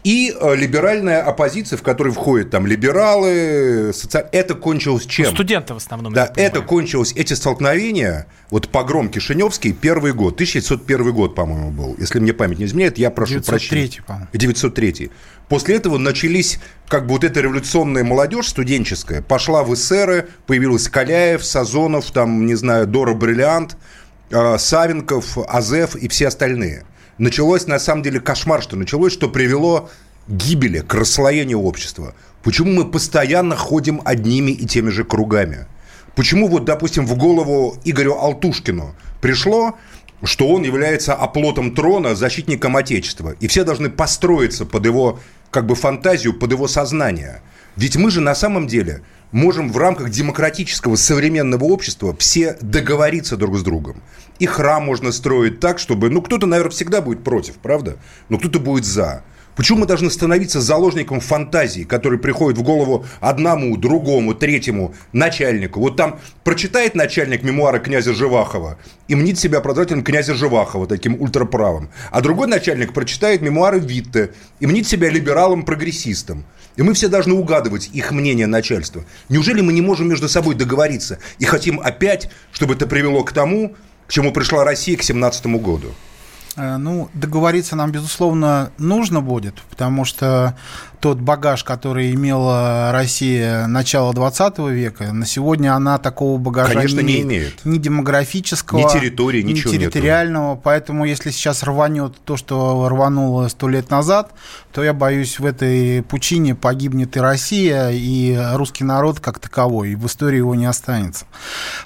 и э, либеральная оппозиция, в которой входят там либералы, соци... это кончилось чем? Ну, студенты в основном. Да, это кончилось, эти столкновения, вот погром Кишиневский, первый год, 1901 год, по-моему, был. Если мне память не изменяет, я прошу 903, прощения. по-моему. 903. После этого начались, как бы вот эта революционная молодежь студенческая, пошла в эсеры, появилась Каляев, Сазонов, там, не знаю, Дора Бриллиант, э, Савенков, Азеф и все остальные – началось на самом деле кошмар, что началось, что привело гибели, к расслоению общества. Почему мы постоянно ходим одними и теми же кругами? Почему вот, допустим, в голову Игорю Алтушкину пришло, что он является оплотом трона, защитником Отечества, и все должны построиться под его как бы фантазию, под его сознание. Ведь мы же на самом деле можем в рамках демократического современного общества все договориться друг с другом. И храм можно строить так, чтобы... Ну, кто-то, наверное, всегда будет против, правда? Но кто-то будет за. Почему мы должны становиться заложником фантазии, который приходит в голову одному, другому, третьему начальнику? Вот там прочитает начальник мемуары князя Живахова и мнит себя продолжателем князя Живахова, таким ультраправым. А другой начальник прочитает мемуары Витте и мнит себя либералом-прогрессистом. И мы все должны угадывать их мнение начальства. Неужели мы не можем между собой договориться и хотим опять, чтобы это привело к тому, к чему пришла Россия к 2017 году? Э, ну, договориться нам, безусловно, нужно будет, потому что тот багаж, который имела Россия начала 20 века, на сегодня она такого багажа Конечно, не, не имеет. Ни демографического, ни территории, ни территориального. Нету. Поэтому, если сейчас рванет то, что рвануло сто лет назад, то я боюсь, в этой пучине погибнет и Россия, и русский народ как таковой, и в истории его не останется.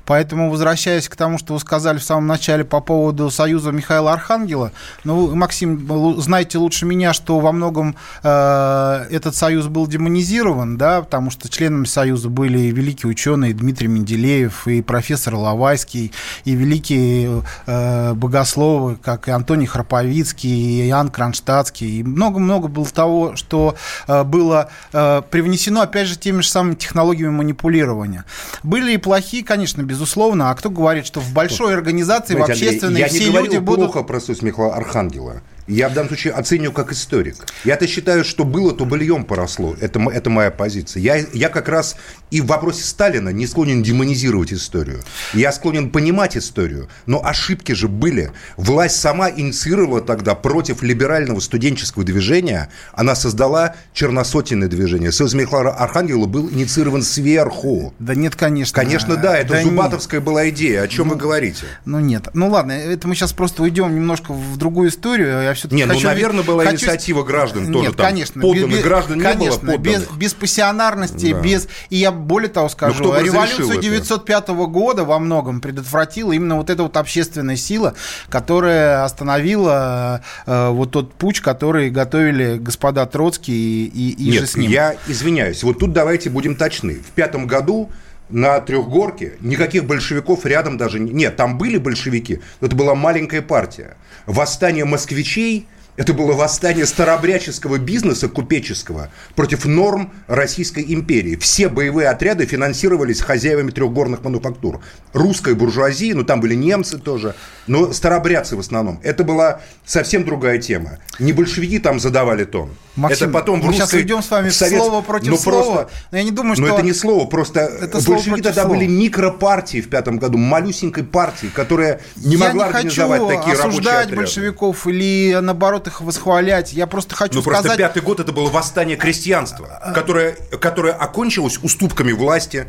Поэтому, возвращаясь к тому, что вы сказали в самом начале по поводу союза Михаила Архангела, ну, Максим, знаете лучше меня, что во многом э, этот союз был демонизирован, да, потому что членами союза были и великие ученые Дмитрий Менделеев, и профессор Лавайский, и великие э, богословы, как и Антоний Храповицкий, и Иоанн Кронштадтский, и много-много было того, что э, было э, привнесено, опять же, теми же самыми технологиями манипулирования. Были и плохие, конечно, безусловно, а кто говорит, что в большой организации, Знаете, в общественной, Андрей, все люди будут... плохо про Сус Михаила Архангела. Я в данном случае оценю как историк. Я-то считаю, что было, то быльем поросло. Это, это моя позиция. Я, я как раз и в вопросе Сталина не склонен демонизировать историю. Я склонен понимать историю. Но ошибки же были. Власть сама инициировала тогда против либерального студенческого движения. Она создала черносотенное движение. Союз Михаила Архангела был инициирован сверху. Да нет, конечно. Конечно, да. Это да Зубатовская нет. была идея. О чем ну, вы говорите? Ну нет. Ну ладно, это мы сейчас просто уйдем немножко в другую историю. Все-таки Не, ну, наверное, была хочу... инициатива граждан тоже Нет, там. конечно. Подданных без, граждан конечно, не было без, без пассионарности, да. без... И я более того скажу, ну, революцию 905 года во многом предотвратила именно вот эта вот общественная сила, которая остановила э, вот тот путь, который готовили господа Троцкий и, и, и Нет, же с ним. я извиняюсь. Вот тут давайте будем точны. В пятом году на Трехгорке никаких большевиков рядом даже нет. Там были большевики, но это была маленькая партия. Восстание москвичей это было восстание старобряческого бизнеса купеческого против норм Российской империи. Все боевые отряды финансировались хозяевами трехгорных мануфактур. Русская буржуазия, ну там были немцы тоже, но старобрядцы в основном. Это была совсем другая тема. Не большевики там задавали тон. Максим, это потом в мы русской... сейчас уйдем с вами совет... слово против ну, слова. Просто... Но я не думаю, что... Но это не слово, просто это большевики тогда слова. были микропартии в пятом году, малюсенькой партии, которая не я могла не организовать хочу такие осуждать большевиков или, наоборот, их восхвалять. Я просто хочу ну, сказать... Ну, просто пятый год это было восстание крестьянства, а, а. которое, которое окончилось уступками власти,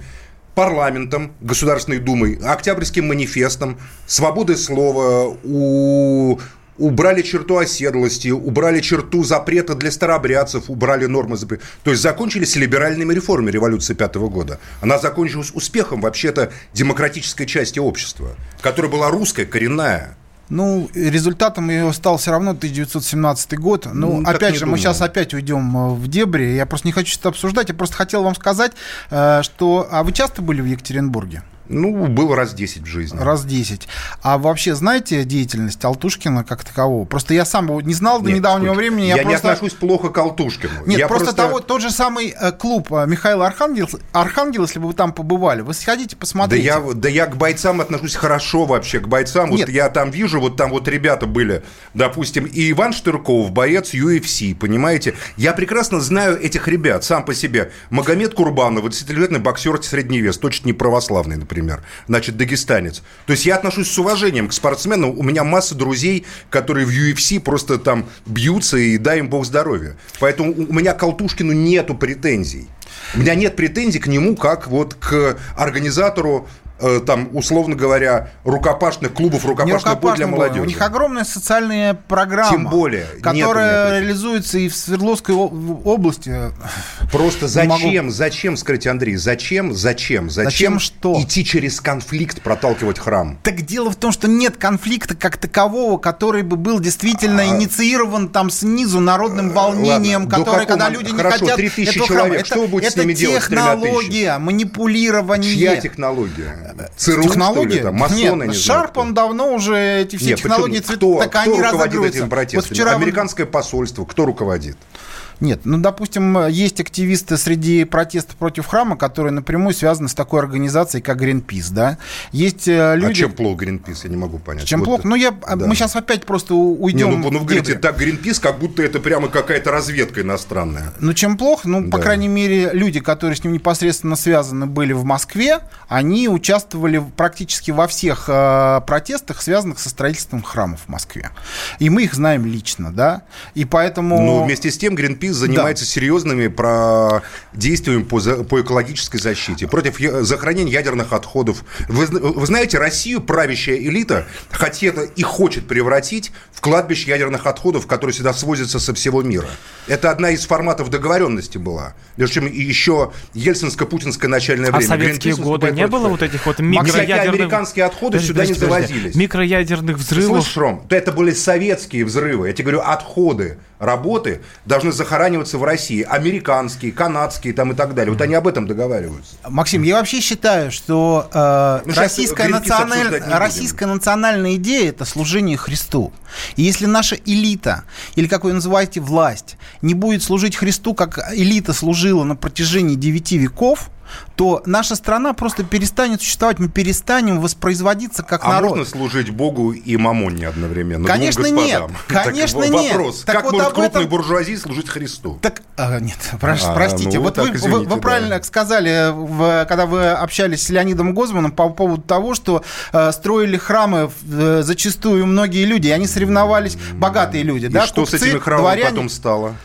парламентом, Государственной Думой, Октябрьским манифестом, свободой слова, у убрали черту оседлости, убрали черту запрета для старобрядцев, убрали нормы запрета. То есть закончились либеральными реформами революции пятого года. Она закончилась успехом вообще-то демократической части общества, которая была русская, коренная. Ну, результатом ее стал все равно 1917 год. Ну, ну опять же, думаю. мы сейчас опять уйдем э, в дебри. Я просто не хочу это обсуждать. Я просто хотел вам сказать, э, что... А вы часто были в Екатеринбурге? Ну, был раз 10 в жизни. Раз 10. А вообще знаете деятельность Алтушкина как такового? Просто я сам его не знал до Нет, недавнего сколько? времени. Я, я не просто... отношусь плохо к Алтушкину. Нет, я просто, просто... Того, тот же самый э, клуб э, Михаила Архангел, Архангел, если бы вы там побывали, вы сходите, посмотрите. Да я, да я к бойцам отношусь хорошо вообще, к бойцам. Нет. Вот я там вижу, вот там вот ребята были, допустим, и Иван Штырков, боец UFC, понимаете? Я прекрасно знаю этих ребят сам по себе. Магомед Курбанов, 20-летний боксер средний вес, точно не православный, например. Значит, дагестанец. То есть я отношусь с уважением к спортсменам. У меня масса друзей, которые в UFC просто там бьются, и дай им бог здоровья. Поэтому у меня к Алтушкину нету претензий. У меня нет претензий к нему как вот к организатору там, условно говоря, рукопашных клубов, рукопашных бой для молодежи. У них огромная социальная программа. Тем более. Которая реализуется и в Свердловской области. Просто зачем, могу... зачем, скажите, Андрей, зачем, зачем, зачем, зачем что? идти через конфликт, проталкивать храм? Так дело в том, что нет конфликта как такового, который бы был действительно а... инициирован там снизу народным волнением, Ладно, какого... когда люди Хорошо, не хотят 3000 человек, храма. что вы будете это, с ними делать? Это технология, манипулирование. Чья технология? ЦРУ, технологии? Что ли, там, масоны, Нет, не Шарп, он давно уже эти все Нет, технологии, почему? кто, так кто они руководит этим протестом? Вот вчера Американское посольство, кто руководит? Нет, ну, допустим, есть активисты среди протестов против храма, которые напрямую связаны с такой организацией, как Greenpeace, да? Есть э, а люди... А чем плохо Greenpeace? Я не могу понять. Чем вот плохо? Ну, я... да. мы сейчас опять просто уйдем... Не, ну, ну, вы говорите, так, Greenpeace, как будто это прямо какая-то разведка иностранная. Ну, чем плохо? Ну, да. по крайней мере, люди, которые с ним непосредственно связаны были в Москве, они участвовали практически во всех э, протестах, связанных со строительством храмов в Москве. И мы их знаем лично, да? И поэтому... Ну, вместе с тем Greenpeace занимается да. серьезными про действиями по, по экологической защите, против захоронения ядерных отходов. Вы, вы знаете, Россию правящая элита хотела и хочет превратить в кладбище ядерных отходов, которые сюда свозятся со всего мира. Это одна из форматов договоренности была. Между чем еще ельцинско-путинское начальное время. А советские Greenpeace годы не было вот этих вот микроядерных... американские отходы подожди, сюда подожди, не завозились. Микроядерных взрывов. Слышишь, Ром, это были советские взрывы. Я тебе говорю, отходы работы должны захораниваться в России. Американские, канадские там и так далее. Вот они об этом договариваются. Максим, я вообще считаю, что э, ну, российская, националь... российская национальная идея – это служение Христу. И если наша элита, или как вы называете власть, не будет служить Христу, как элита служила на протяжении девяти веков – то наша страна просто перестанет существовать, мы перестанем воспроизводиться как а народ. можно служить Богу и мамоне одновременно? Конечно нет, конечно так, нет. Вопрос, так как вот может крупной этом... буржуазии служить Христу? Так, а, нет, прош, а, простите, ну, вот так, вы, извините, вы, вы да. правильно сказали, в, когда вы общались с Леонидом Гозманом по поводу того, что э, строили храмы э, зачастую многие люди, и они соревновались, богатые люди, и да, что купцы, с этими храмами дворяне... потом стало?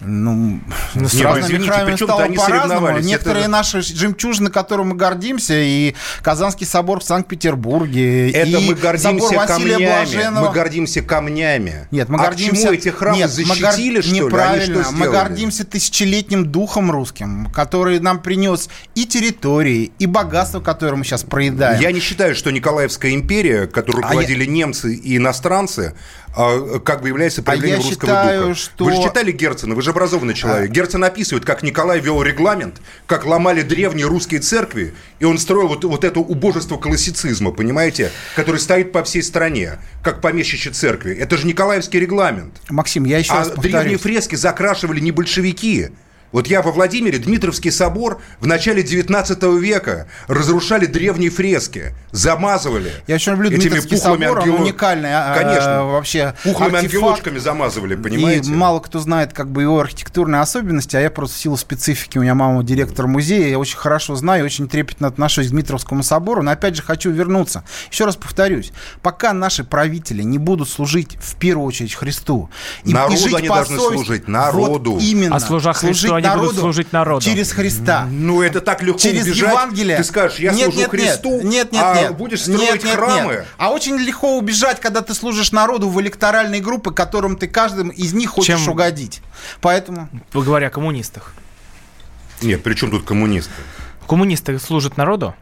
Ну, ну с разными извините, храмами стало по-разному. Некоторые это... наши жемчужины, которым мы гордимся, и Казанский собор в Санкт-Петербурге, это и мы гордимся собор Василия камнями. Блаженного. Мы гордимся камнями. Нет, мы а гордимся... чему эти храмы Нет, защитили, гор... что Неправильно. ли? Что мы гордимся тысячелетним духом русским, который нам принес и территории, и богатство, которое мы сейчас проедаем. Я не считаю, что Николаевская империя, которую руководили а я... немцы и иностранцы, а, как бы является проявлением а русского считаю, духа. Что... Вы же читали Герцена, вы же образованный человек. А... Герцен описывает, как Николай вел регламент, как ломали древние русские церкви, и он строил вот, вот это убожество классицизма, понимаете, который стоит по всей стране, как помещище церкви. Это же Николаевский регламент. Максим, я еще а раз повторюсь. древние фрески закрашивали не большевики, вот я во Владимире, Дмитровский собор в начале 19 века разрушали древние фрески, замазывали. Я очень люблю этими Дмитровский пухлыми собор, ангел... он уникальный. А, Конечно. А, вообще Пухлыми артефакт. ангелочками замазывали, понимаете? И мало кто знает как бы его архитектурные особенности, а я просто в силу специфики, у меня мама директор музея, я очень хорошо знаю, очень трепетно отношусь к Дмитровскому собору, но опять же хочу вернуться. Еще раз повторюсь, пока наши правители не будут служить в первую очередь Христу, и, народу и жить они по должны совести, служить, народу. Вот именно. А служа Христу они народу, будут служить народу. Через Христа. Ну, это так легко Через убежать. Евангелие. Ты скажешь, я нет, служу нет, Христу, нет, нет, а нет, будешь строить нет, нет, храмы. Нет. А очень легко убежать, когда ты служишь народу в электоральной группы, которым ты каждым из них хочешь Чем... угодить. Поэтому... Говоря о коммунистах. Нет, при чем тут коммунисты? Коммунисты служат народу?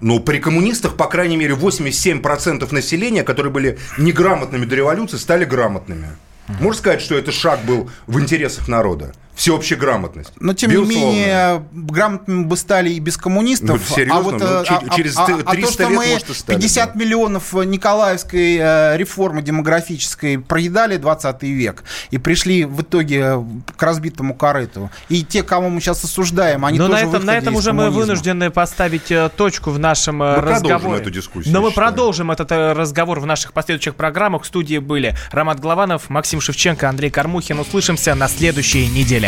Ну, при коммунистах, по крайней мере, 87% населения, которые были неграмотными до революции, стали грамотными. Можно сказать, что это шаг был в интересах народа? Всеобщая грамотность. Но, тем Безусловно. не менее, грамотными бы стали и без коммунистов. Ну, серьезно? А, вот, ну, а, через а, 300 а, а то, что лет, мы может, стали, 50 да. миллионов Николаевской э, реформы демографической проедали 20 век и пришли в итоге к разбитому корыту. И те, кого мы сейчас осуждаем, они Но тоже на этом, на этом уже мы вынуждены поставить э, точку в нашем э, мы разговоре. эту дискуссию. Но мы продолжим этот разговор в наших последующих программах. В студии были Роман Главанов, Максим Шевченко, Андрей Кармухин. Услышимся на следующей неделе.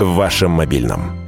в вашем мобильном.